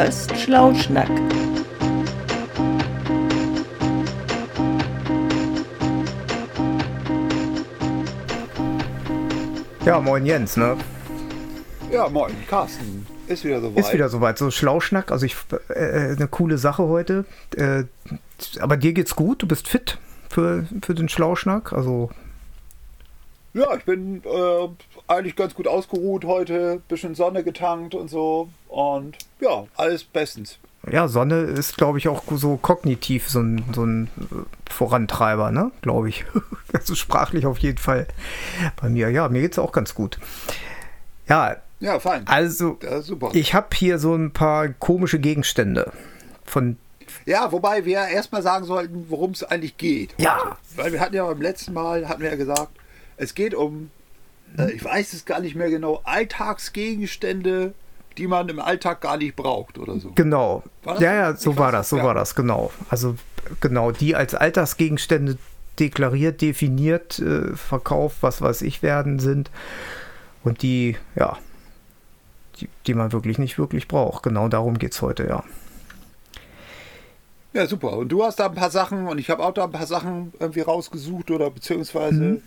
Podcast Schlauschnack. Ja, moin Jens, ne? Ja, moin, Carsten. Ist wieder soweit. Ist wieder soweit. So Schlauschnack, also ich, äh, eine coole Sache heute. Äh, aber dir geht's gut, du bist fit für, für den Schlauschnack, also ja, ich bin äh, eigentlich ganz gut ausgeruht heute, bisschen Sonne getankt und so. Und ja, alles bestens. Ja, Sonne ist, glaube ich, auch so kognitiv so ein, so ein Vorantreiber, ne? Glaube ich. also sprachlich auf jeden Fall bei mir. Ja, mir geht es auch ganz gut. Ja. Ja, fein. Also, ich habe hier so ein paar komische Gegenstände von ja, wobei wir erstmal sagen sollten, worum es eigentlich geht. Ja. Weil wir hatten ja beim letzten Mal, hatten wir ja gesagt, es geht um, äh, ich weiß es gar nicht mehr genau, Alltagsgegenstände, die man im Alltag gar nicht braucht oder so. Genau. Ja, ja, so war das, so ja. war das, genau. Also genau, die als Alltagsgegenstände deklariert, definiert, äh, verkauft, was weiß ich werden sind. Und die, ja, die, die man wirklich nicht wirklich braucht. Genau darum geht es heute, ja. Ja, super. Und du hast da ein paar Sachen und ich habe auch da ein paar Sachen irgendwie rausgesucht oder beziehungsweise mhm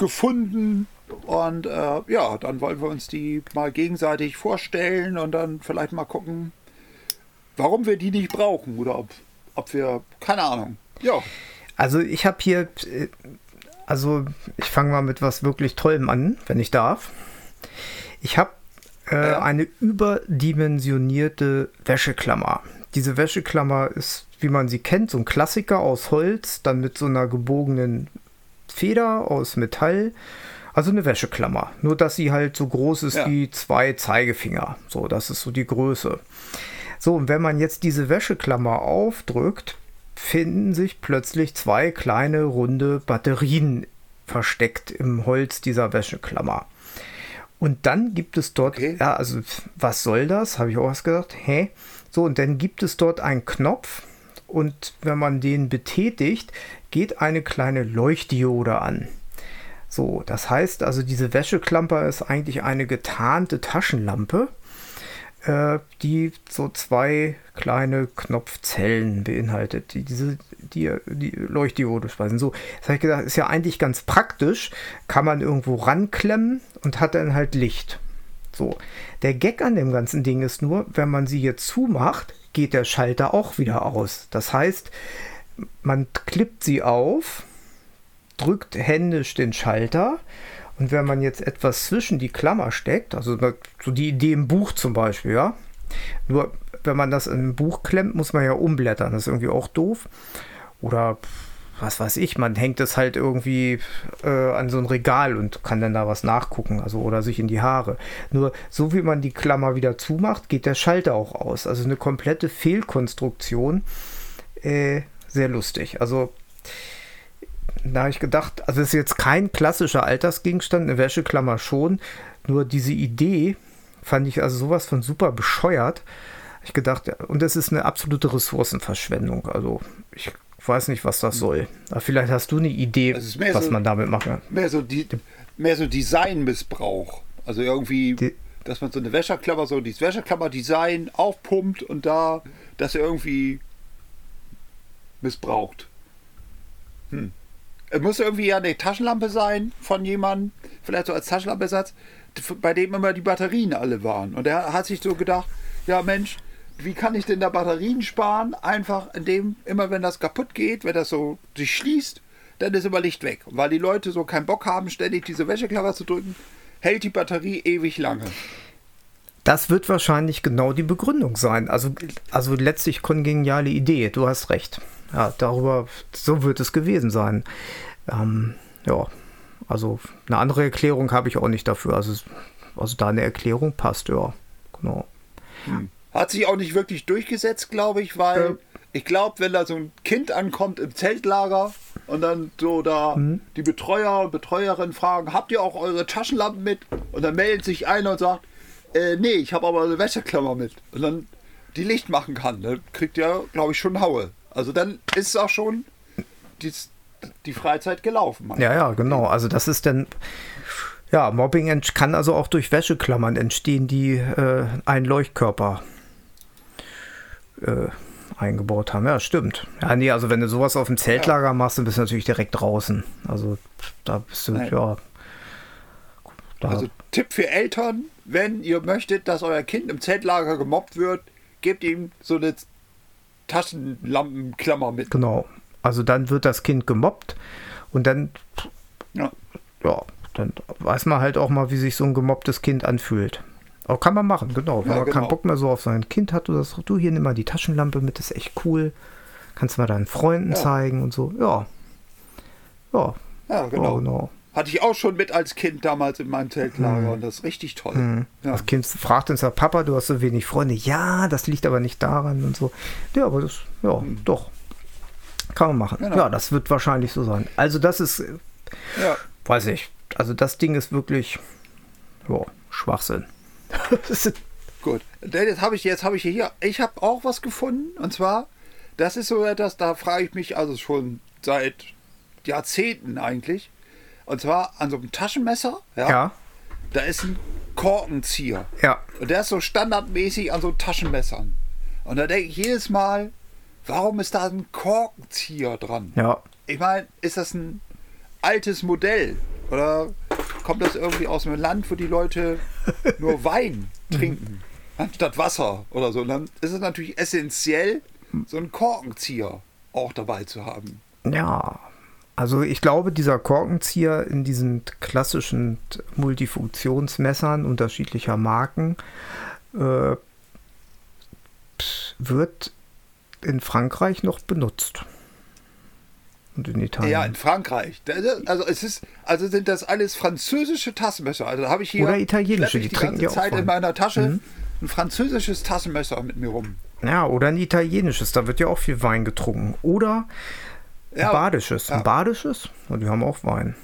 gefunden. Und äh, ja, dann wollen wir uns die mal gegenseitig vorstellen und dann vielleicht mal gucken, warum wir die nicht brauchen oder ob, ob wir, keine Ahnung. Ja. Also ich habe hier, also ich fange mal mit was wirklich Tollem an, wenn ich darf. Ich habe äh, ja. eine überdimensionierte Wäscheklammer. Diese Wäscheklammer ist, wie man sie kennt, so ein Klassiker aus Holz, dann mit so einer gebogenen Feder aus Metall. Also eine Wäscheklammer. Nur, dass sie halt so groß ist ja. wie zwei Zeigefinger. So, das ist so die Größe. So, und wenn man jetzt diese Wäscheklammer aufdrückt, finden sich plötzlich zwei kleine runde Batterien versteckt im Holz dieser Wäscheklammer. Und dann gibt es dort, okay. ja, also was soll das? Habe ich auch was gesagt. Hä? So, und dann gibt es dort einen Knopf, und wenn man den betätigt, geht eine kleine Leuchtdiode an. So, das heißt also, diese Wäscheklamper ist eigentlich eine getarnte Taschenlampe, äh, die so zwei kleine Knopfzellen beinhaltet, die diese die, die Leuchtdiode speisen. So, das habe ich gedacht, ist ja eigentlich ganz praktisch, kann man irgendwo ranklemmen und hat dann halt Licht. So, der Gag an dem ganzen Ding ist nur, wenn man sie jetzt zumacht, geht der Schalter auch wieder aus. Das heißt, man klippt sie auf, drückt händisch den Schalter und wenn man jetzt etwas zwischen die Klammer steckt, also so die Idee im Buch zum Beispiel, ja, nur wenn man das in ein Buch klemmt, muss man ja umblättern, das ist irgendwie auch doof. Oder was weiß ich, man hängt es halt irgendwie äh, an so ein Regal und kann dann da was nachgucken, also oder sich in die Haare. Nur so wie man die Klammer wieder zumacht, geht der Schalter auch aus. Also eine komplette Fehlkonstruktion. Äh, sehr lustig. Also da habe ich gedacht, also es ist jetzt kein klassischer Altersgegenstand, eine Wäscheklammer schon. Nur diese Idee fand ich also sowas von super bescheuert. Ich gedacht, und das ist eine absolute Ressourcenverschwendung. Also ich weiß nicht, was das soll. Aber vielleicht hast du eine Idee, was so, man damit machen kann. Mehr so, die, mehr so Designmissbrauch. Also irgendwie, die, dass man so eine Wäscherklammer, so dieses Wäscherklammer-Design aufpumpt und da das irgendwie missbraucht. Hm. Es muss irgendwie ja eine Taschenlampe sein von jemandem, vielleicht so als Taschenlampensatz, bei dem immer die Batterien alle waren. Und er hat sich so gedacht, ja Mensch, wie kann ich denn da Batterien sparen? Einfach indem, immer wenn das kaputt geht, wenn das so sich schließt, dann ist immer Licht weg. Und weil die Leute so keinen Bock haben, ständig diese Wäscheklammer zu drücken, hält die Batterie ewig lange. Das wird wahrscheinlich genau die Begründung sein. Also, also letztlich kongeniale Idee, du hast recht. Ja, darüber, so wird es gewesen sein. Ähm, ja, also eine andere Erklärung habe ich auch nicht dafür. Also, also da eine Erklärung passt, ja. Genau. Hm. Hat sich auch nicht wirklich durchgesetzt, glaube ich, weil ja. ich glaube, wenn da so ein Kind ankommt im Zeltlager und dann so da mhm. die Betreuer und Betreuerin fragen, habt ihr auch eure Taschenlampen mit? Und dann meldet sich einer und sagt, äh, nee, ich habe aber eine Wäscheklammer mit. Und dann die Licht machen kann, dann kriegt ihr, glaube ich, schon Haue. Also dann ist es auch schon die, die Freizeit gelaufen. Ja, ja, genau. Also das ist dann Ja, Mobbing kann also auch durch Wäscheklammern entstehen, die äh, einen Leuchtkörper äh, eingebaut haben. Ja, stimmt. Ja, nee, also wenn du sowas auf dem Zeltlager machst, dann bist du natürlich direkt draußen. Also da bist du, Nein. ja. Da, Also Tipp für Eltern, wenn ihr möchtet, dass euer Kind im Zeltlager gemobbt wird, gebt ihm so eine Taschenlampenklammer mit. genau. Also dann wird das Kind gemobbt und dann, Ja. ja, dann weiß man halt auch mal, wie sich so ein gemobbtes Kind anfühlt. Aber kann man machen, genau. Wenn Ja, man keinen genau. Bock mehr so auf sein Kind hat, du sagst, du hier nimm mal die Taschenlampe mit, das ist echt cool. Kannst mal deinen Freunden Ja. zeigen und so. Ja. Ja, Ja, genau. genau. genau. Hatte ich auch schon mit als Kind damals in meinem Zeltlager und das ist richtig toll. Hm. Ja. Das Kind fragt uns ja, Papa, du hast so wenig Freunde. Ja, das liegt aber nicht daran und so. Ja, aber das, ja, doch. Kann man machen. Genau. Ja, das wird wahrscheinlich so sein. Also das ist, äh, Ja. weiß ich, also das Ding ist wirklich, ja, Schwachsinn. Gut, jetzt habe ich jetzt habe ich hier, ich habe auch was gefunden und zwar, das ist so etwas, da frage ich mich also schon seit Jahrzehnten eigentlich. Und zwar an so einem Taschenmesser, ja, ja, da ist ein Korkenzieher. ja, Und der ist so standardmäßig an so Taschenmessern. Und da denke ich jedes Mal, warum ist da ein Korkenzieher dran? ja. Ich meine, ist das ein altes Modell? Oder kommt das irgendwie aus einem Land, wo die Leute nur Wein trinken, anstatt Wasser oder so? Und dann ist es natürlich essentiell, so einen Korkenzieher auch dabei zu haben. Ja, also ich glaube, dieser Korkenzieher in diesen klassischen Multifunktionsmessern unterschiedlicher Marken äh, wird in Frankreich noch benutzt. Und in Italien. Ja, in Frankreich. Also es ist, also sind das alles französische Taschenmesser. Also habe ich hier Oder italienische, ich die die trinken ganze ja auch Zeit in. Mhm. meiner Tasche ein französisches Taschenmesser mit mir rum. ja, oder ein italienisches, da wird ja auch viel Wein getrunken. Oder Ja, badisches. ja. Ein badisches? Und die haben auch Wein.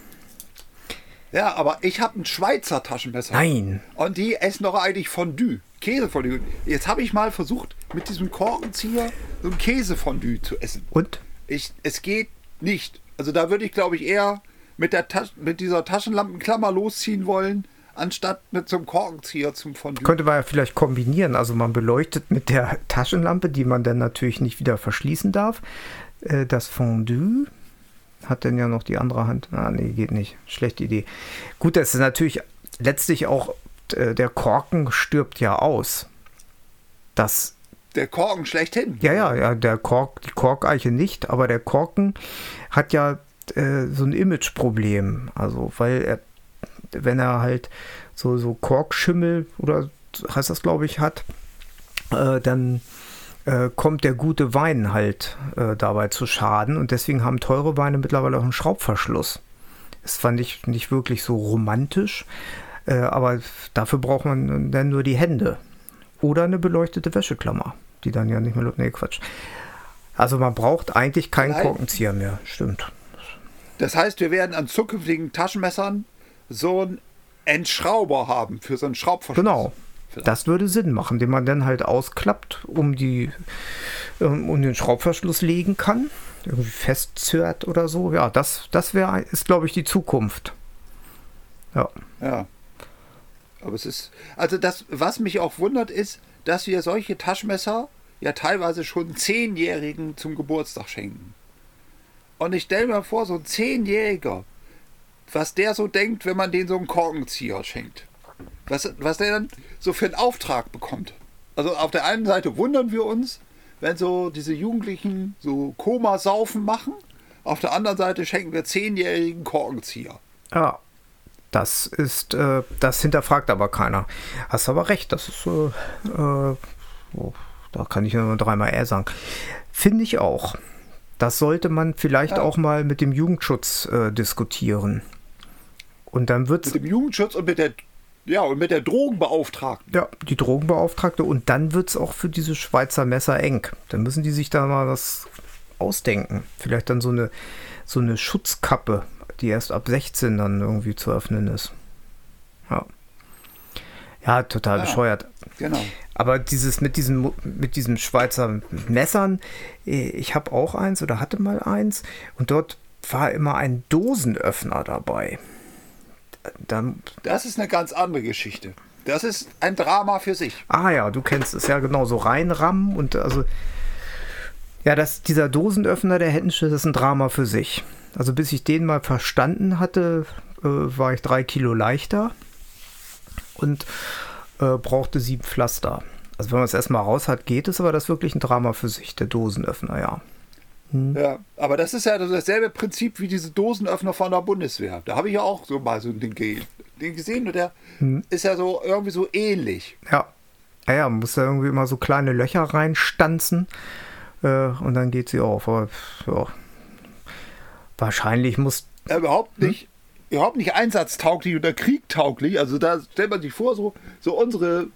Ja, aber ich habe ein Schweizer Taschenmesser. Nein. Und die essen doch eigentlich Fondue. Käsefondue. Jetzt habe ich mal versucht, mit diesem Korkenzieher so ein Käsefondue zu essen. Und? Ich, es geht nicht. Also da würde ich, glaube ich, eher mit, der Tas mit dieser Taschenlampenklammer losziehen wollen, anstatt mit so einem Korkenzieher zum Fondue. Könnte man ja vielleicht kombinieren. Also man beleuchtet mit der Taschenlampe, die man dann natürlich nicht wieder verschließen darf, äh, das Fondue. Hat denn ja noch die andere Hand. Ah, nee, geht nicht. Schlechte Idee. Gut, das ist natürlich letztlich auch, äh, der Korken stirbt ja aus. Das Der Korken schlechthin. ja, ja, ja, der Kork, die Korkeiche nicht, aber der Korken hat ja äh, so ein Imageproblem. Also, weil er, wenn er halt so, so Korkschimmel oder heißt das, glaube ich, hat, äh, dann äh, kommt der gute Wein halt äh, dabei zu Schaden und deswegen haben teure Weine mittlerweile auch einen Schraubverschluss. Das fand ich nicht wirklich so romantisch, äh, aber dafür braucht man dann nur die Hände. Oder eine beleuchtete Wäscheklammer, die dann ja nicht mehr. Nee, Quatsch. Also man braucht eigentlich keinen Nein. Korkenzieher mehr. Stimmt. Das heißt, wir werden an zukünftigen Taschenmessern so einen Entschrauber haben für so einen Schraubverschluss. Genau. Vielleicht. Das würde Sinn machen, den man dann halt ausklappt, um die ähm, um den Schraubverschluss legen kann, irgendwie festzerrt oder so. Ja, das das wäre ist glaube ich die Zukunft. Ja. Ja. Aber es ist, also das, was mich auch wundert, ist, dass wir solche Taschenmesser ja teilweise schon Zehnjährigen zum Geburtstag schenken. Und ich stelle mir vor, so ein Zehnjähriger, was der so denkt, wenn man den so einen Korkenzieher schenkt. Was, was der dann so für einen Auftrag bekommt. Also auf der einen Seite wundern wir uns, wenn so diese Jugendlichen so Komasaufen machen. Auf der anderen Seite schenken wir zehnjährigen Korkenzieher. Ja. Das ist, äh, das hinterfragt aber keiner. Hast aber recht, das ist, äh, äh, oh, da kann ich nur dreimal R sagen. Finde ich auch. Das sollte man vielleicht Ja. auch mal mit dem Jugendschutz äh, diskutieren. Und dann wird Mit dem Jugendschutz und mit der, ja, und mit der Drogenbeauftragten. Ja, die Drogenbeauftragte und dann wird es auch für diese Schweizer Messer eng. Dann müssen die sich da mal was ausdenken. Vielleicht dann so eine, so eine Schutzkappe, die erst ab 16 dann irgendwie zu öffnen ist. Ja. Ja, total Ja. bescheuert. Genau. Aber dieses mit diesem Mu- mit diesem Schweizer Messern, äh, ich habe auch eins oder hatte mal eins und dort war immer ein Dosenöffner dabei. Dann. Das ist eine ganz andere Geschichte. Das ist ein Drama für sich. Ah ja, du kennst es ja genau, so reinrammen und also. Ja, das, dieser Dosenöffner der das ist ein Drama für sich. Also bis ich den mal verstanden hatte, äh, war ich drei Kilo leichter und äh, brauchte sieben Pflaster. Also wenn man es erstmal raus hat, geht es, aber das ist wirklich ein Drama für sich, der Dosenöffner, ja. Ja, aber das ist ja dasselbe Prinzip wie diese Dosenöffner von der Bundeswehr. Da habe ich ja auch so mal so ge Ding gesehen und der ist ja so irgendwie so ähnlich. Ja. Ja, ja, man muss da irgendwie immer so kleine Löcher reinstanzen äh, und dann geht sie auf. Aber ja, wahrscheinlich muss. Ja, überhaupt nicht, überhaupt nicht einsatztauglich oder kriegtauglich. Also da stellt man sich vor, so, so unsere,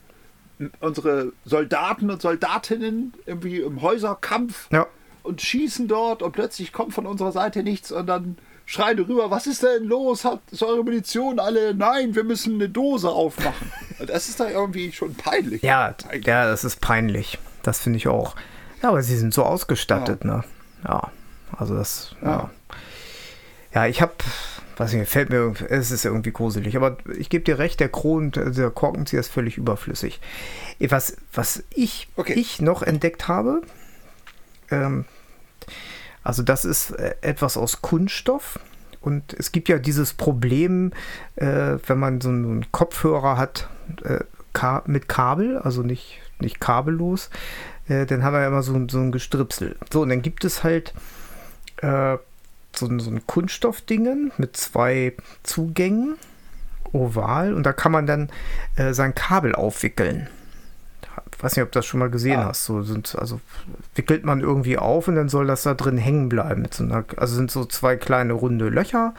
unsere Soldaten und Soldatinnen irgendwie im Häuserkampf Ja, und schießen dort und plötzlich kommt von unserer Seite nichts und dann schreien rüber, was ist denn los? Hat ist eure Munition alle? Nein, wir müssen eine Dose aufmachen. Das ist da irgendwie schon peinlich. ja, ja, das ist peinlich. Das finde ich auch. Ja, aber sie sind so ausgestattet, ne? Ja, also das, ja. Ja. Ja, ich habe, weiß nicht, fällt mir, es ist irgendwie gruselig, aber ich gebe dir recht, der Kron, der Korkenzieher ist völlig überflüssig. Was, was ich, Okay. ich noch entdeckt habe, ähm, also das ist äh, etwas aus Kunststoff. Und es gibt ja dieses Problem, äh, wenn man so einen Kopfhörer hat äh, mit Kabel, also nicht, nicht kabellos, äh, dann haben wir ja immer so, so ein Gestripsel. So, und dann gibt es halt äh, so, ein- so ein Kunststoffdingen mit zwei Zugängen, oval, und da kann man dann äh, sein Kabel aufwickeln. Ich weiß nicht, ob du das schon mal gesehen Ah. hast. So sind, also wickelt man irgendwie auf und dann soll das da drin hängen bleiben. So einer, also sind so zwei kleine runde Löcher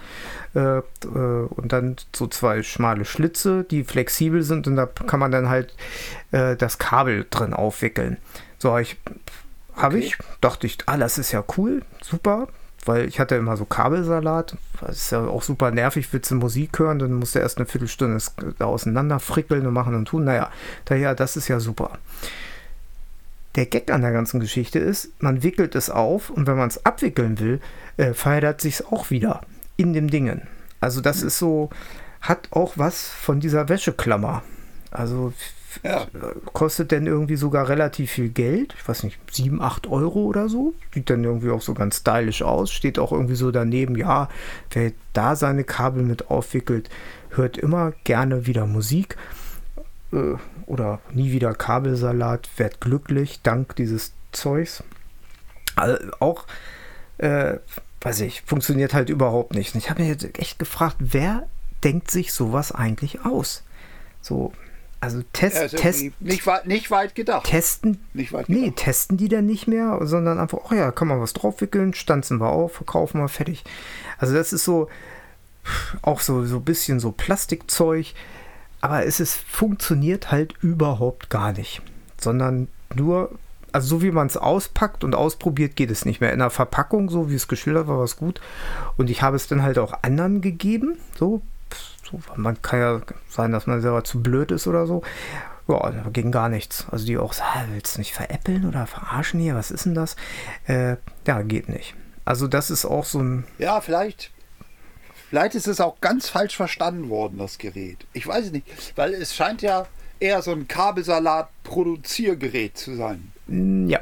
äh, äh, und dann so zwei schmale Schlitze, die flexibel sind und da kann man dann halt äh, das Kabel drin aufwickeln. So, ich habe Okay. ich, dachte ich, ah, das ist ja cool, super, weil ich hatte immer so Kabelsalat. Das ist ja auch super nervig, willst du Musik hören, dann musst du erst eine Viertelstunde da auseinander frickeln und machen und tun. Naja, daher, das ist ja super. Der Gag an der ganzen Geschichte ist, man wickelt es auf und wenn man es abwickeln will, äh, verändert sich es auch wieder in dem Dingen. Also das ist so, hat auch was von dieser Wäscheklammer. Also Ja. kostet denn irgendwie sogar relativ viel Geld. Ich weiß nicht, 7, 8 Euro oder so. Sieht dann irgendwie auch so ganz stylisch aus. Steht auch irgendwie so daneben, ja, wer da seine Kabel mit aufwickelt, hört immer gerne wieder Musik. Äh, oder nie wieder Kabelsalat, werd glücklich dank dieses Zeugs. Also auch, äh, weiß ich, funktioniert halt überhaupt nicht. Ich habe mir jetzt echt gefragt, wer denkt sich sowas eigentlich aus? So, also test, ist test, nicht, weit, nicht weit gedacht. testen, Nicht weit nee, gedacht. testen die dann nicht mehr, sondern einfach, oh ja, kann man was draufwickeln, stanzen wir auf, verkaufen wir, fertig. Also das ist so, auch so, so ein bisschen so Plastikzeug, aber es ist, funktioniert halt überhaupt gar nicht, sondern nur, also so wie man es auspackt und ausprobiert, geht es nicht mehr. In der Verpackung, so wie es geschildert war, war es gut. Und ich habe es dann halt auch anderen gegeben, so, so man kann ja sein, dass man selber zu blöd ist oder so. Ja, da ging gar nichts. Also die auch, "Ah, willst du nicht veräppeln oder verarschen hier? Was ist denn das? Äh, ja, geht nicht. Also das ist auch so ein, Ja, vielleicht. Vielleicht ist es auch ganz falsch verstanden worden, das Gerät. Ich weiß es nicht, weil es scheint ja eher so ein Kabelsalat-Produziergerät zu sein. mm, ja,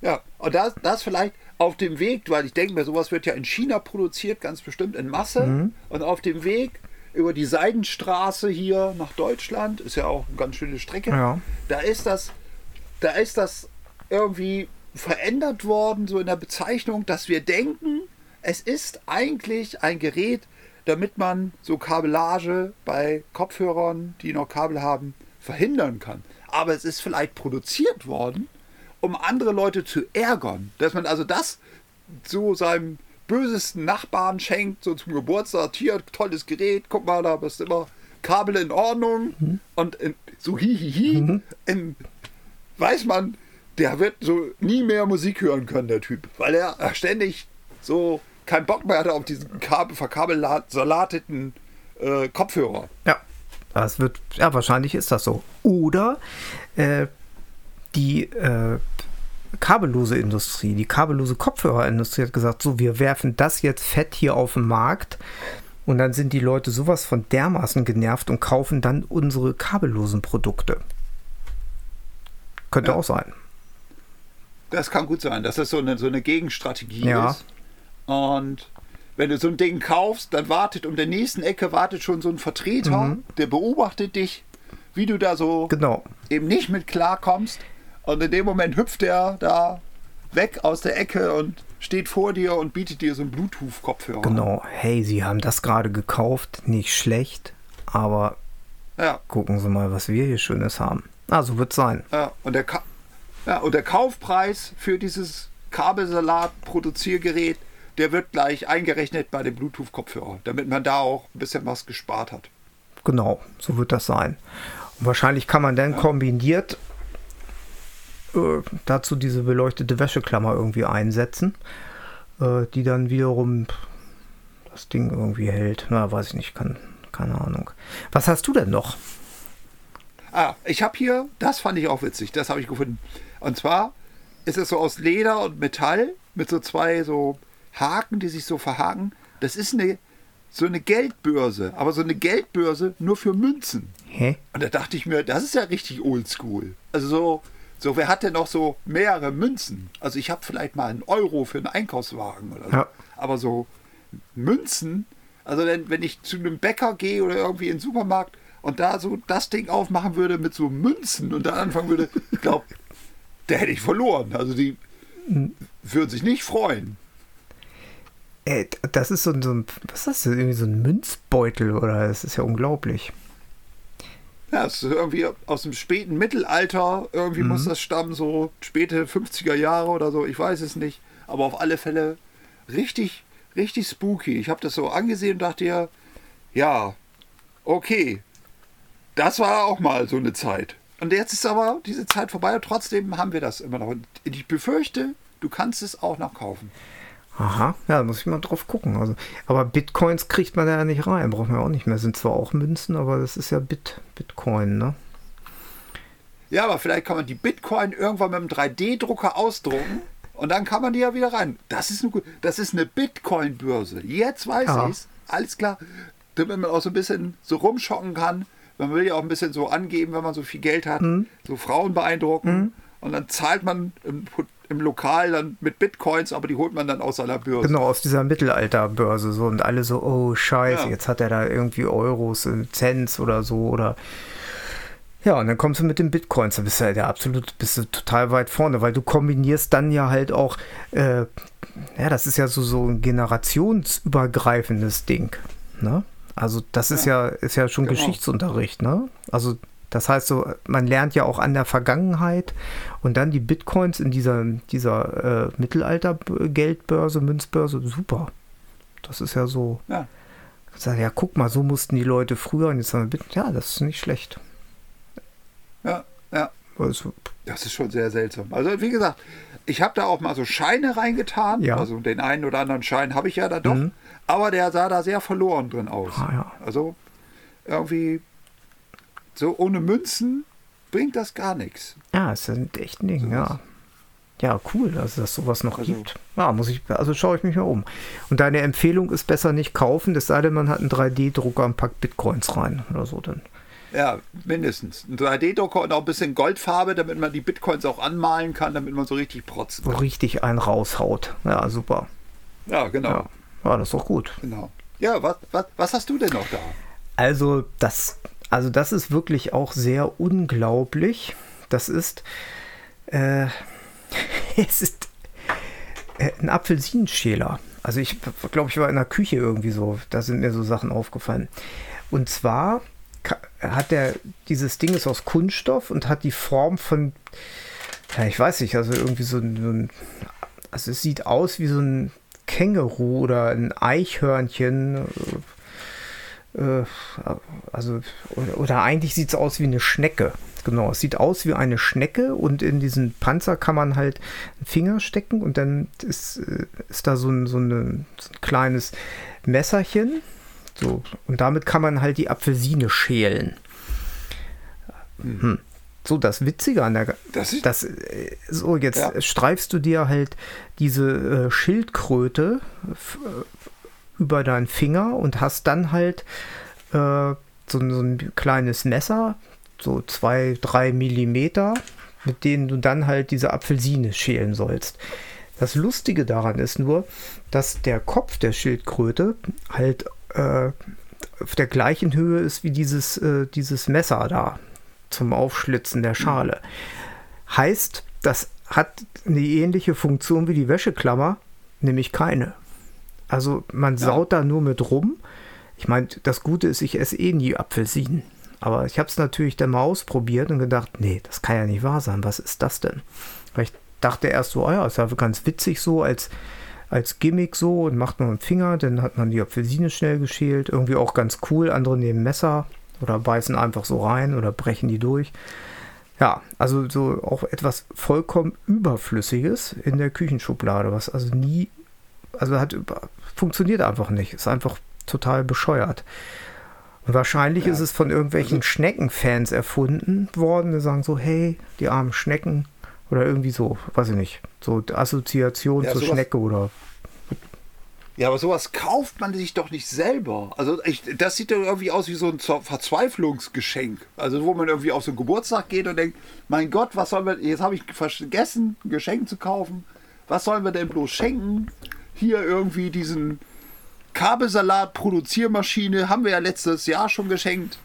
Ja, und das, das vielleicht auf dem Weg, weil ich denke mir, sowas wird ja in China produziert, ganz bestimmt in Masse. Und auf dem Weg über die Seidenstraße hier nach Deutschland, ist ja auch eine ganz schöne Strecke, Ja. da ist das, da ist das irgendwie verändert worden, so in der Bezeichnung, dass wir denken, es ist eigentlich ein Gerät, damit man so Kabellage bei Kopfhörern, die noch Kabel haben, verhindern kann. Aber es ist vielleicht produziert worden, um andere Leute zu ärgern. Dass man also das so seinem bösesten Nachbarn schenkt, so zum Geburtstag, hier, tolles Gerät, guck mal, da bist immer Kabel in Ordnung und in, so hihihi, in, weiß man, der wird so nie mehr Musik hören können, der Typ, weil er ständig so keinen Bock mehr hatte auf diesen Kabel, verkabelsalateten äh, Kopfhörer. Ja, das wird, ja, wahrscheinlich ist das so. Oder äh, die äh, kabellose Industrie, die kabellose Kopfhörerindustrie hat gesagt, so, wir werfen das jetzt fett hier auf den Markt Und dann sind die Leute sowas von dermaßen genervt und kaufen dann unsere kabellosen Produkte. Könnte Ja. auch sein. Das kann gut sein, dass das so eine, so eine Gegenstrategie Ja. ist. Und wenn du so ein Ding kaufst, dann wartet um der nächsten Ecke wartet schon so ein Vertreter, der beobachtet dich, wie du da so Genau. eben nicht mit klarkommst. Und in dem Moment hüpft er da weg aus der Ecke und steht vor dir und bietet dir so einen Bluetooth-Kopfhörer. Genau. Hey, Sie haben das gerade gekauft. Nicht schlecht, aber Ja, gucken Sie mal, was wir hier Schönes haben. Ah, so wird sein. ja, und, der Ka ja, und der Kaufpreis für dieses Kabelsalat-Produziergerät, der wird gleich eingerechnet bei dem Bluetooth-Kopfhörer, damit man da auch ein bisschen was gespart hat. Genau, so wird das sein. Und wahrscheinlich kann man dann kombiniert äh, dazu diese beleuchtete Wäscheklammer irgendwie einsetzen, äh, die dann wiederum das Ding irgendwie hält. Na, weiß ich nicht, kann, keine Ahnung. Was hast du denn noch? Ah, ich habe hier, das fand ich auch witzig, das habe ich gefunden. Und zwar ist es so aus Leder und Metall mit so zwei so Haken, die sich so verhaken. Das ist eine so eine Geldbörse, aber so eine Geldbörse nur für Münzen. Hä? Und da dachte ich mir, das ist ja richtig oldschool. Also so, so wer hat denn noch so mehrere Münzen? Also ich habe vielleicht mal einen Euro für einen Einkaufswagen oder so. Ja. Aber so Münzen, also wenn, wenn ich zu einem Bäcker gehe oder irgendwie in den Supermarkt und da so das Ding aufmachen würde mit so Münzen und dann anfangen würde, ich glaube, da hätte ich verloren. Also die würden sich nicht freuen. Äh, das ist so ein, so ein, was ist das? Irgendwie so ein Münzbeutel oder? Das ist ja unglaublich. Ja, es ist irgendwie aus dem späten Mittelalter, irgendwie muss das stammen, so späte 50er Jahre oder so, ich weiß es nicht. Aber auf alle Fälle richtig, richtig spooky. Ich habe das so angesehen und dachte ja, ja, okay, das war auch mal so eine Zeit. Und jetzt ist aber diese Zeit vorbei und trotzdem haben wir das immer noch. Und ich befürchte, du kannst es auch noch kaufen. Aha, ja, da muss ich mal drauf gucken. Also, aber Bitcoins kriegt man da ja nicht rein, braucht man ja auch nicht mehr. Sind zwar auch Münzen, aber das ist ja Bit, Bitcoin, ne? Ja, aber vielleicht kann man die Bitcoin irgendwann mit einem 3D-Drucker ausdrucken und dann kann man die ja wieder rein. Das ist eine, das ist eine Bitcoin-Börse. Jetzt weiß Ja. ich's. Alles klar. Damit man auch so ein bisschen so rumschocken kann. Man will ja auch ein bisschen so angeben, wenn man so viel Geld hat. Mhm. So Frauen beeindrucken. Und dann zahlt man im, im Lokal dann mit Bitcoins, aber die holt man dann aus seiner Börse. Genau, aus dieser Mittelalterbörse so und alle so, oh Scheiße, Ja. jetzt hat er da irgendwie Euros, äh, Cents oder so oder ja, und dann kommst du mit den Bitcoins, da bist du ja der absolut, bist du total weit vorne, weil du kombinierst dann ja halt auch, äh, ja, das ist ja so, so ein generationsübergreifendes Ding, ne? Also das ist ja, ist ja schon Genau. Geschichtsunterricht, ne? Also das heißt so, man lernt ja auch an der Vergangenheit und dann die Bitcoins in dieser, dieser äh, Mittelalter-Geldbörse, Münzbörse, super. Das ist ja so. Ja. Ja, guck mal, so mussten die Leute früher und jetzt haben wir ja, das ist nicht schlecht. Ja, ja. Also, Das ist schon sehr seltsam. Also wie gesagt, ich habe da auch mal so Scheine reingetan. Ja. Also den einen oder anderen Schein habe ich ja da doch. Mhm. Aber der sah da sehr verloren drin aus. Ah, ja. Also irgendwie so ohne Münzen bringt das gar nichts. ja, ja ein echt ein Ding, ja. Ja, cool, dass es sowas noch Also- gibt. Ja, muss ich, also schaue ich mich mal um. Und deine Empfehlung ist besser nicht kaufen, es sei denn, man hat einen 3D-Drucker und packt Bitcoins rein oder so dann. Ja, mindestens. Ein 3D-Drucker und auch ein bisschen Goldfarbe, damit man die Bitcoins auch anmalen kann, damit man so richtig protzen So kann. richtig einen raushaut. Ja, super. Ja, genau. Ja, ja das ist doch gut. genau. Ja, was, was, was hast du denn noch da? Also das, also das ist wirklich auch sehr unglaublich. Das ist, äh, es ist äh, ein Apfelsinenschäler. Also ich glaube, ich war in der Küche irgendwie so. Da sind mir so Sachen aufgefallen. Und zwar hat der dieses Ding ist aus Kunststoff und hat die Form von, ja, ich weiß nicht, also irgendwie so ein, so ein also es sieht aus wie so ein Känguru oder ein Eichhörnchen. Äh, äh, also, oder, oder eigentlich sieht es aus wie eine Schnecke. Genau, es sieht aus wie eine Schnecke und in diesen Panzer kann man halt einen Finger stecken und dann ist, äh, ist da so ein, so, eine, so ein kleines Messerchen. So, und damit kann man halt die Apfelsine schälen. Hm. So, das Witzige an der. Das ist- das, äh, so, jetzt Ja. streifst du dir halt diese äh, Schildkröte f- über deinen Finger und hast dann halt äh, so, so ein kleines Messer, so zwei, drei Millimeter, mit denen du dann halt diese Apfelsine schälen sollst. Das Lustige daran ist nur, dass der Kopf der Schildkröte halt äh, auf der gleichen Höhe ist wie dieses, äh, dieses Messer da zum Aufschlitzen der Schale. Heißt, das hat eine ähnliche Funktion wie die Wäscheklammer, nämlich keine. Also man Ja. saut da nur mit rum. Ich meine, das Gute ist, ich esse eh nie Apfelsinen. Aber ich habe es natürlich dann mal ausprobiert und gedacht, nee, das kann ja nicht wahr sein. Was ist das denn? Weil ich dachte erst so, ah ja, ist ja ganz witzig so als, als Gimmick so und macht man einen Finger, dann hat man die Apfelsine schnell geschält. Irgendwie auch ganz cool. Andere nehmen Messer oder beißen einfach so rein oder brechen die durch. Ja, also so auch etwas vollkommen Überflüssiges in der Küchenschublade, was also nie, also hat über, funktioniert einfach nicht. Ist einfach total bescheuert. Und wahrscheinlich Ja. ist es von irgendwelchen Also- Schneckenfans erfunden worden, die sagen so, hey, die armen Schnecken oder irgendwie so, weiß ich nicht, so Assoziation Ja, zur sowas- Schnecke oder Ja, aber sowas kauft man sich doch nicht selber. Also ich, das sieht doch irgendwie aus wie so ein Ver- Verzweiflungsgeschenk. Also wo man irgendwie auf so einen Geburtstag geht und denkt, mein Gott, was sollen wir, jetzt habe ich vergessen, ein Geschenk zu kaufen. Was sollen wir denn bloß schenken? Hier irgendwie diesen Kabelsalat-Produziermaschine haben wir ja letztes Jahr schon geschenkt.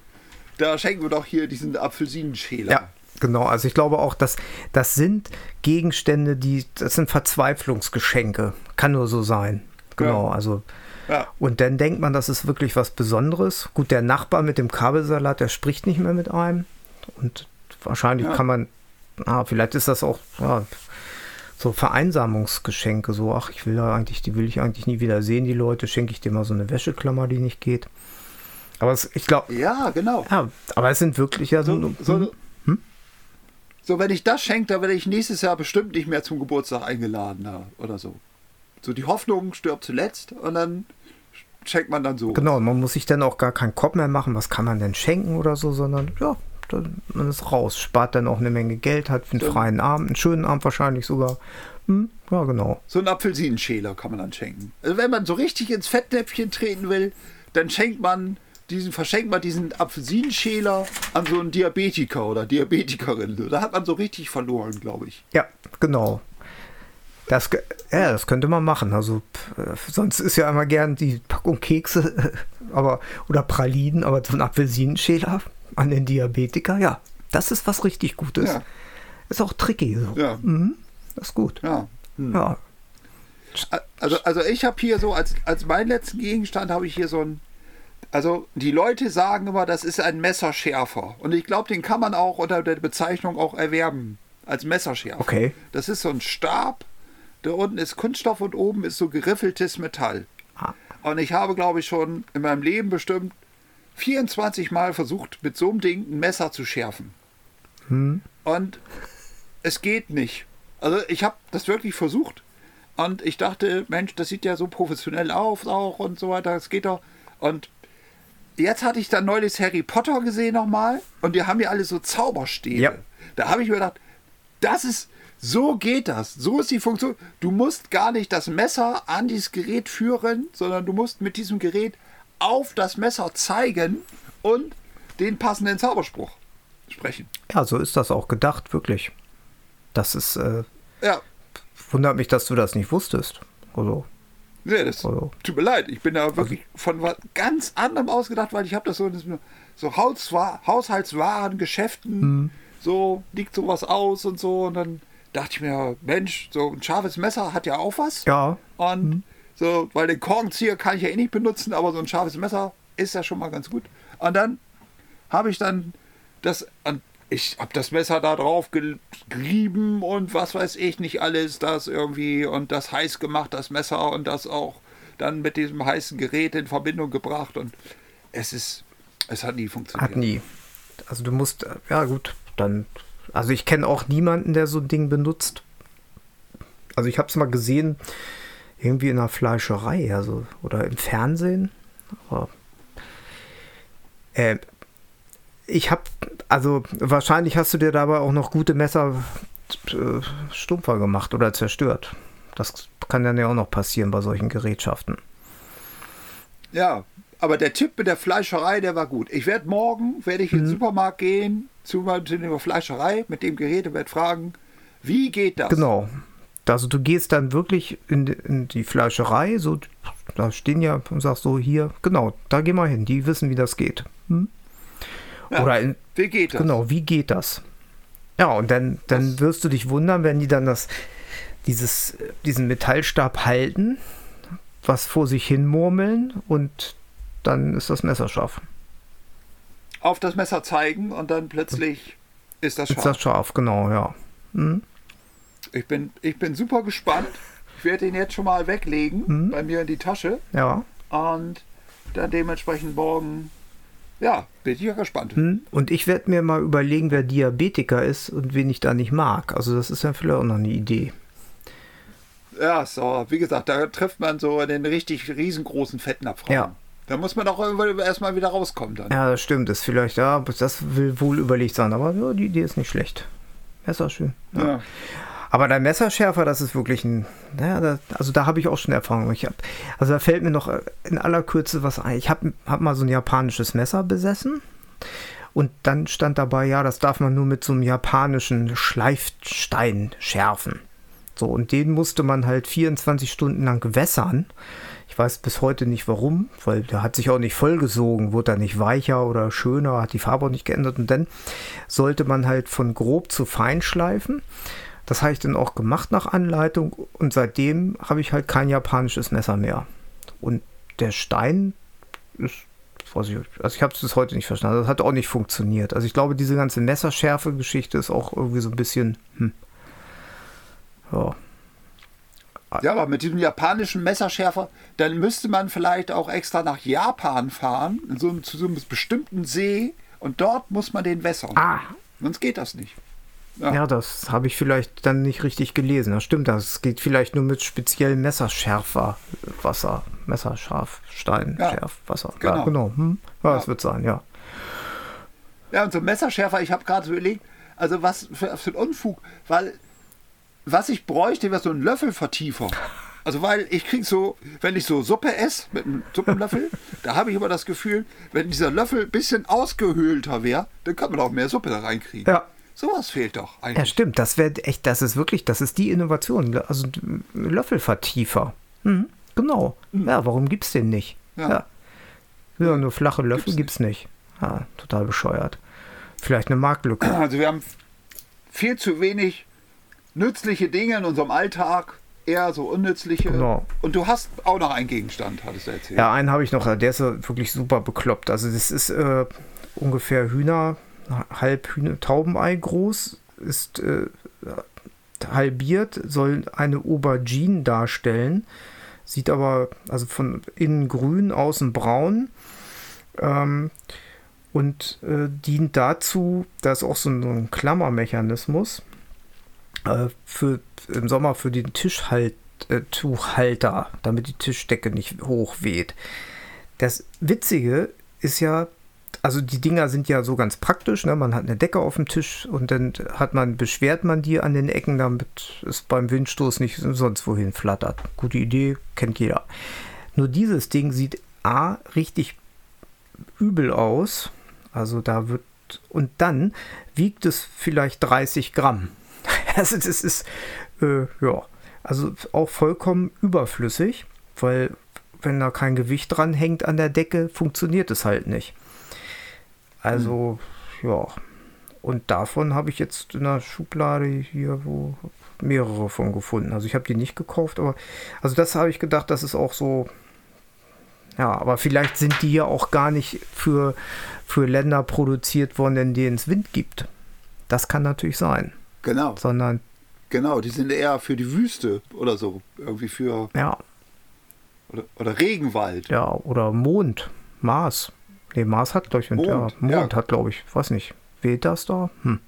Da schenken wir doch hier diesen Apfelsinenschäler. Ja, genau. Also ich glaube auch, dass das sind Gegenstände, die, das sind Verzweiflungsgeschenke. Kann nur so sein. Genau, Ja. also. Ja. Und dann denkt man, das ist wirklich was Besonderes. Gut, der Nachbar mit dem Kabelsalat, der spricht nicht mehr mit einem. Und wahrscheinlich Ja. kann man, ah, vielleicht ist das auch ja, so Vereinsamungsgeschenke. So, ach, ich will da eigentlich, die will ich eigentlich nie wieder sehen, die Leute. Schenke ich dir mal so eine Wäscheklammer, die nicht geht. Aber es, ich glaube, Ja, genau. ja, aber es sind wirklich ja so, So, so, so, wenn ich das schenke, dann werde ich nächstes Jahr bestimmt nicht mehr zum Geburtstag eingeladen ja, oder so. So, die Hoffnung stirbt zuletzt und dann schenkt man dann so. Genau, man muss sich dann auch gar keinen Kopf mehr machen, was kann man denn schenken oder so, sondern ja, man ist raus, spart dann auch eine Menge Geld, hat einen Dann- freien Abend, einen schönen Abend wahrscheinlich sogar. Hm, ja, genau. So einen Apfelsinenschäler kann man dann schenken. Also wenn man so richtig ins Fettnäpfchen treten will, dann schenkt man diesen, verschenkt man diesen Apfelsinenschäler an so einen Diabetiker oder Diabetikerin. Da hat man so richtig verloren, glaube ich. Ja, genau. Das, ja, das könnte man machen. Also pf, äh, sonst ist ja immer gern die Packung Kekse aber, oder Pralinen, aber so ein Apfelsinenschäler an den Diabetiker, ja, das ist was richtig Gutes. Ja. Ist auch tricky so. Ja. Mhm, das ist gut. Ja. Ja. Also, also ich habe hier so, als, als meinen letzten Gegenstand habe ich hier so ein, also die Leute sagen immer, das ist ein Messerschärfer. Und ich glaube, den kann man auch unter der Bezeichnung auch erwerben, als Messerschärfer. Okay. Das ist so ein Stab, da unten ist Kunststoff und oben ist so geriffeltes Metall. Ah. Und ich habe, glaube ich, schon in meinem Leben bestimmt 24 Mal versucht, mit so einem Ding ein Messer zu schärfen. Und es geht nicht. Also ich habe das wirklich versucht. Und ich dachte, Mensch, das sieht ja so professionell aus auch und so weiter. Das geht doch. Und jetzt hatte ich dann neulich Harry Potter gesehen nochmal. Und die haben ja alle so Zauberstäbe. Ja. Da habe ich mir gedacht, das ist, so geht das. So ist die Funktion. Du musst gar nicht das Messer an dieses Gerät führen, sondern du musst mit diesem Gerät auf das Messer zeigen und den passenden Zauberspruch sprechen. Ja, so ist das auch gedacht, wirklich. Das ist, äh, Ja, wundert mich, dass du das nicht wusstest. Also, nee, das Also- tut mir leid. Ich bin da wirklich von was ganz anderem ausgedacht, weil ich habe das so in so Haushaltswaren, Geschäften, so liegt sowas aus und so. Und dann dachte ich mir, Mensch, so ein scharfes Messer hat ja auch was. ja, Und so, weil den Korkenzieher kann ich ja eh nicht benutzen, aber so ein scharfes Messer ist ja schon mal ganz gut. Und dann habe ich dann das, ich habe das Messer da drauf ge- gerieben und was weiß ich nicht alles, das irgendwie und das heiß gemacht, das Messer und das auch dann mit diesem heißen Gerät in Verbindung gebracht und es ist, es hat nie funktioniert. hat nie. Also du musst, ja gut, dann, also ich kenne auch niemanden, der so ein Ding benutzt. Also ich habe es mal gesehen, irgendwie in einer Fleischerei, also, oder im Fernsehen. Aber, äh, ich habe, also wahrscheinlich hast du dir dabei auch noch gute Messer äh, stumpfer gemacht oder zerstört. Das kann dann ja auch noch passieren bei solchen Gerätschaften. Ja, aber der Tipp mit der Fleischerei, der war gut. Ich werde morgen, werde ich in den Supermarkt gehen, zu, der Fleischerei mit dem Gerät und werde fragen, wie geht das? Genau. Also du gehst dann wirklich in, in die Fleischerei, so da stehen ja und sagst so hier, genau, da geh mal hin, die wissen, wie das geht. Hm? Ja, Oder in, wie geht das? Genau, wie geht das? Ja, und dann, dann Das- wirst du dich wundern, wenn die dann das, dieses, diesen Metallstab halten, was vor sich hin murmeln und dann ist das Messer scharf. Auf das Messer zeigen und dann plötzlich ist das Ist scharf. das scharf, genau, ja. Hm? Ich bin, ich bin super gespannt. Ich werde ihn jetzt schon mal weglegen Mhm. bei mir in die Tasche Ja. und dann dementsprechend morgen, ja, bin ich ja gespannt. Hm? Und ich werde mir mal überlegen, wer Diabetiker ist und wen ich da nicht mag. Also das ist ja vielleicht auch noch eine Idee. Ja, so, wie gesagt, da trifft man so den richtig riesengroßen Fettnapfraum. Ja. Da muss man auch erstmal wieder rauskommen dann. Ja, das stimmt. Das ist vielleicht, ja, das will wohl überlegt sein. Aber ja, die Idee ist nicht schlecht. Messer schön. Ja. Ja. Aber der Messerschärfer, das ist wirklich ein, naja, da, also da habe ich auch schon Erfahrung. Ich hab, also da fällt mir noch äh, in aller Kürze was ein. Ich habe hab mal so ein japanisches Messer besessen und dann stand dabei, ja, das darf man nur mit so einem japanischen Schleifstein schärfen. So, und den musste man halt 24 Stunden lang wässern. Ich weiß bis heute nicht warum, weil der hat sich auch nicht vollgesogen, wurde er nicht weicher oder schöner, hat die Farbe auch nicht geändert. Und dann sollte man halt von grob zu fein schleifen. Das habe ich dann auch gemacht nach Anleitung und seitdem habe ich halt kein japanisches Messer mehr. Und der Stein ist, weiß ich, also ich habe es bis heute nicht verstanden. Das hat auch nicht funktioniert. Also ich glaube, diese ganze Messerschärfe-Geschichte ist auch irgendwie so ein bisschen, hm. Ja. Ja, aber mit diesem japanischen Messerschärfer, dann müsste man vielleicht auch extra nach Japan fahren, so, zu so einem bestimmten See und dort muss man den wässern. Ah, Sonst geht das nicht. Ja, das habe ich vielleicht dann nicht richtig gelesen. Das stimmt, das geht vielleicht nur mit speziellem Messerschärfer Wasser. Messerscharf, Stein, Ja, Schärf, Wasser. Ja, genau. genau. Hm? Ja, Ja. das wird sein, ja. Ja, und so Messerschärfer, ich habe gerade so überlegt, also was für, für ein Unfug, weil was ich bräuchte, wäre so ein Löffelvertiefer. Also weil ich krieg so, wenn ich so Suppe esse mit einem Suppenlöffel, da habe ich immer das Gefühl, wenn dieser Löffel ein bisschen ausgehöhlter wäre, dann kann man auch mehr Suppe da reinkriegen. Ja. Sowas fehlt doch Ja, eigentlich. stimmt. Das wäre echt, das ist wirklich, das ist die Innovation. Also Löffelvertiefer. Mhm, genau. Ja, warum gibt's den nicht? Ja. Ja. ja. nur flache Löffel Gibt's gibt's nicht. Ja, total bescheuert. Vielleicht eine Marktlücke. Also wir haben viel zu wenig nützliche Dinge in unserem Alltag, eher so unnützliche. Genau. Und du hast auch noch einen Gegenstand, hattest du erzählt. Ja, einen habe ich noch, der ist ja wirklich super bekloppt. Also das ist äh, ungefähr Hühner, halb Hühner, Taubenei groß, ist äh, halbiert, soll eine Aubergine darstellen, sieht aber also von innen grün, außen braun ähm, und äh, dient dazu, da ist auch so ein, so ein Klammermechanismus äh, für im Sommer für den Tischtuchhalter, damit die Tischdecke nicht hoch weht. Das Witzige ist ja, also die Dinger sind ja so ganz praktisch, ne? man hat eine Decke auf dem Tisch und dann hat man, beschwert man die an den Ecken, damit es beim Windstoß nicht sonst wohin flattert. Gute Idee, kennt jeder. Nur dieses Ding sieht A richtig übel aus, also da wird, und dann wiegt es vielleicht 30 Gramm. Also das ist, äh, ja, also auch vollkommen überflüssig, weil wenn da kein Gewicht dran hängt an der Decke, funktioniert es halt nicht. Also, ja. Und davon habe ich jetzt in der Schublade hier wo mehrere von gefunden. Also ich habe die nicht gekauft, aber also das habe ich gedacht, das ist auch so. Ja, aber vielleicht sind die ja auch gar nicht für, für Länder produziert worden, in denen es Wind gibt. Das kann natürlich sein. Genau, Sondern, genau. Die sind eher für die Wüste oder so. Irgendwie für. ja, Oder, oder Regenwald. ja, oder Mond, Mars. Nee, Mars hat, glaube ich, Wind. Mond, ja, Mond ja. hat, glaube ich, weiß nicht. Weht das da? Hm.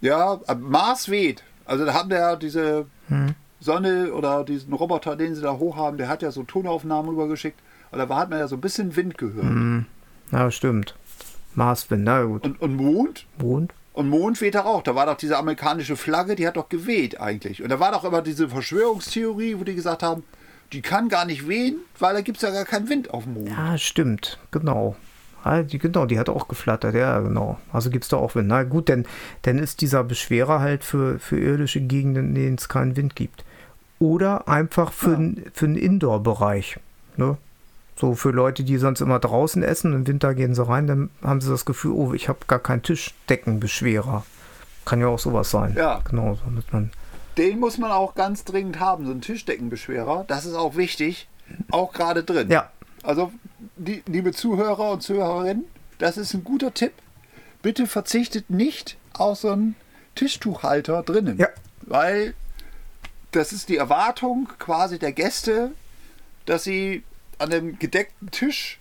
Ja, aber Mars weht. Also da haben wir ja diese Hm. Sonne oder diesen Roboter, den sie da hoch haben, der hat ja so Tonaufnahmen rübergeschickt. Und da hat man ja so ein bisschen Wind gehört. Hm. Ja, stimmt. Marswind, na gut. Und, und Mond? Mond? Und Mond weht doch auch. Da war doch diese amerikanische Flagge, die hat doch geweht eigentlich. Und da war doch immer diese Verschwörungstheorie, wo die gesagt haben, die kann gar nicht wehen, weil da gibt es ja gar keinen Wind auf dem Mond. Ja, stimmt, genau. Ah, die, genau, die hat auch geflattert, ja, genau. Also gibt es da auch Wind. Na gut, denn dann ist dieser Beschwerer halt für, für irdische Gegenden, in denen es keinen Wind gibt. Oder einfach für, Ja. n- für einen Indoor-Bereich. Ne? So für Leute, die sonst immer draußen essen, im Winter gehen sie rein, dann haben sie das Gefühl, oh, ich habe gar keinen Tischdeckenbeschwerer. Kann ja auch sowas sein. Ja. Genau, damit man. Den muss man auch ganz dringend haben, so einen Tischdeckenbeschwerer. Das ist auch wichtig, auch gerade drin. Ja, Also, die, liebe Zuhörer und Zuhörerinnen, das ist ein guter Tipp. Bitte verzichtet nicht auf so einen Tischtuchhalter drinnen. Ja. Weil das ist die Erwartung quasi der Gäste, dass sie an einem gedeckten Tisch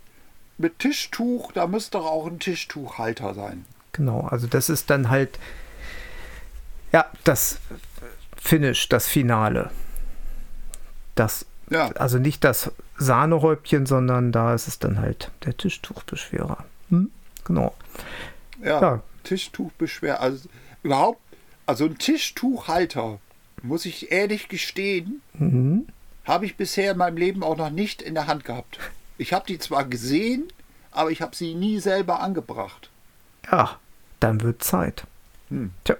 mit Tischtuch, da müsste doch auch ein Tischtuchhalter sein. Genau, also das ist dann halt, ja, das Finish, das Finale. Das, Ja. also nicht das Sahnehäubchen, sondern da ist es dann halt der Tischtuchbeschwerer. Hm? Genau. Ja, Ja. Tischtuchbeschwer. Also überhaupt, also ein Tischtuchhalter, muss ich ehrlich gestehen, Mhm. habe ich bisher in meinem Leben auch noch nicht in der Hand gehabt. Ich habe die zwar gesehen, aber ich habe sie nie selber angebracht. Ja, dann wird Zeit. Hm. Tja,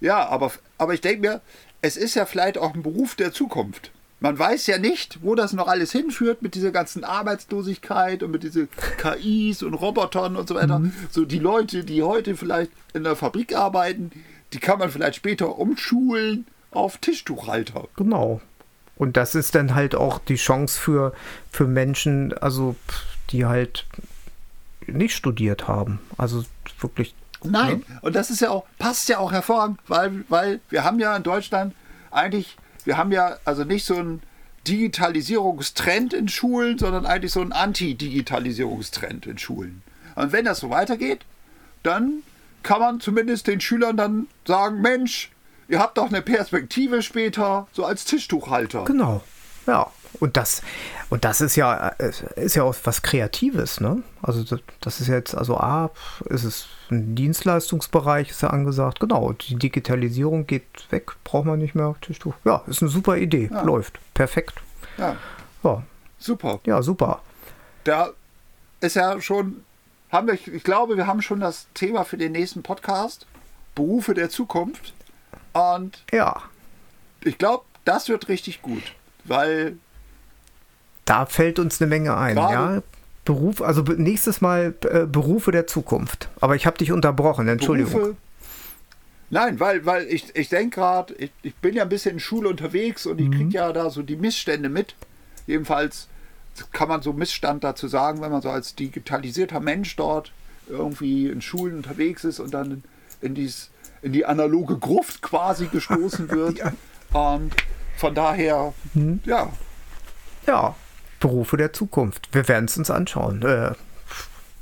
Ja, aber, aber ich denke mir, es ist ja vielleicht auch ein Beruf der Zukunft. Man weiß ja nicht, wo das noch alles hinführt mit dieser ganzen Arbeitslosigkeit und mit diesen KIs und Robotern und so weiter. So die Leute, die heute vielleicht in der Fabrik arbeiten, die kann man vielleicht später umschulen auf Tischtuchhalter. genau. Und das ist dann halt auch die Chance für, für Menschen, also die halt nicht studiert haben. Also wirklich. Nein, und das ist ja auch, passt ja auch hervorragend, weil, weil wir haben ja in Deutschland eigentlich, wir haben ja also nicht so einen Digitalisierungstrend in Schulen, sondern eigentlich so einen Anti-Digitalisierungstrend in Schulen. Und wenn das so weitergeht, dann kann man zumindest den Schülern dann sagen, Mensch, ihr habt doch eine Perspektive später, so als Tischtuchhalter. Genau. Ja. Und das, und das ist ja, äh, ist ja auch was Kreatives, ne? Also das, das ist jetzt, also A, ist es ein Dienstleistungsbereich, ist ja angesagt. Genau, die Digitalisierung geht weg, braucht man nicht mehr Tischtuch. Ja, ist eine super Idee. Ja. Läuft. Perfekt. Ja, Ja, super. ja, super. da ist ja schon, haben wir, ich glaube, wir haben schon das Thema für den nächsten Podcast, Berufe der Zukunft. Und Ja. ich glaube, das wird richtig gut, weil Da fällt uns eine Menge ein, Gerade- ja. Beruf, also nächstes Mal äh, Berufe der Zukunft. Aber ich habe dich unterbrochen, Entschuldigung. Berufe. Nein, weil, weil ich, ich denke gerade, ich, ich bin ja ein bisschen in Schule unterwegs und ich kriege ja da so die Missstände mit. Jedenfalls kann man so Missstand dazu sagen, wenn man so als digitalisierter Mensch dort irgendwie in Schulen unterwegs ist und dann in, dies, in die analoge Gruft quasi gestoßen wird. Und von daher, ja, Ja, Berufe der Zukunft. Wir werden es uns anschauen. Äh,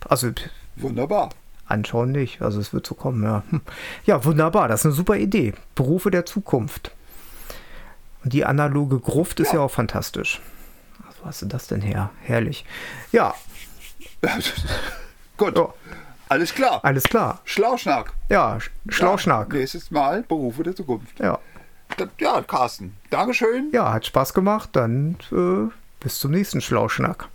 also wunderbar. anschauen nicht. Also es wird so kommen, ja. Hm. Ja, wunderbar. Das ist eine super Idee. Berufe der Zukunft. Und die analoge Gruft ist ja, Ja. auch fantastisch. Also, wo hast du das denn her? Herrlich. Ja, Gut, Ja. alles klar. alles klar. Schlauschnack. Ja, Sch- Schlauschnack. Ja, nächstes Mal Berufe der Zukunft. Ja. Ja, Carsten, Dankeschön. ja, hat Spaß gemacht. Dann äh, bis zum nächsten Schlauschnack.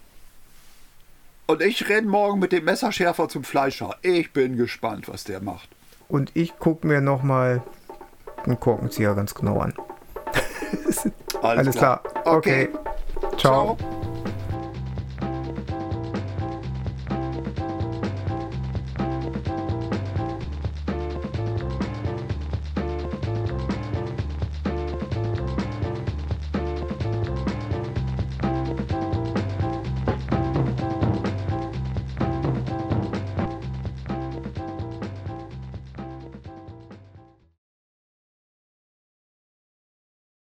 Und ich renne morgen mit dem Messerschärfer zum Fleischer. Ich bin gespannt, was der macht. Und ich gucke mir nochmal einen Korkenzieher ganz genau an. Alles, klar. Okay. Ciao. Ciao.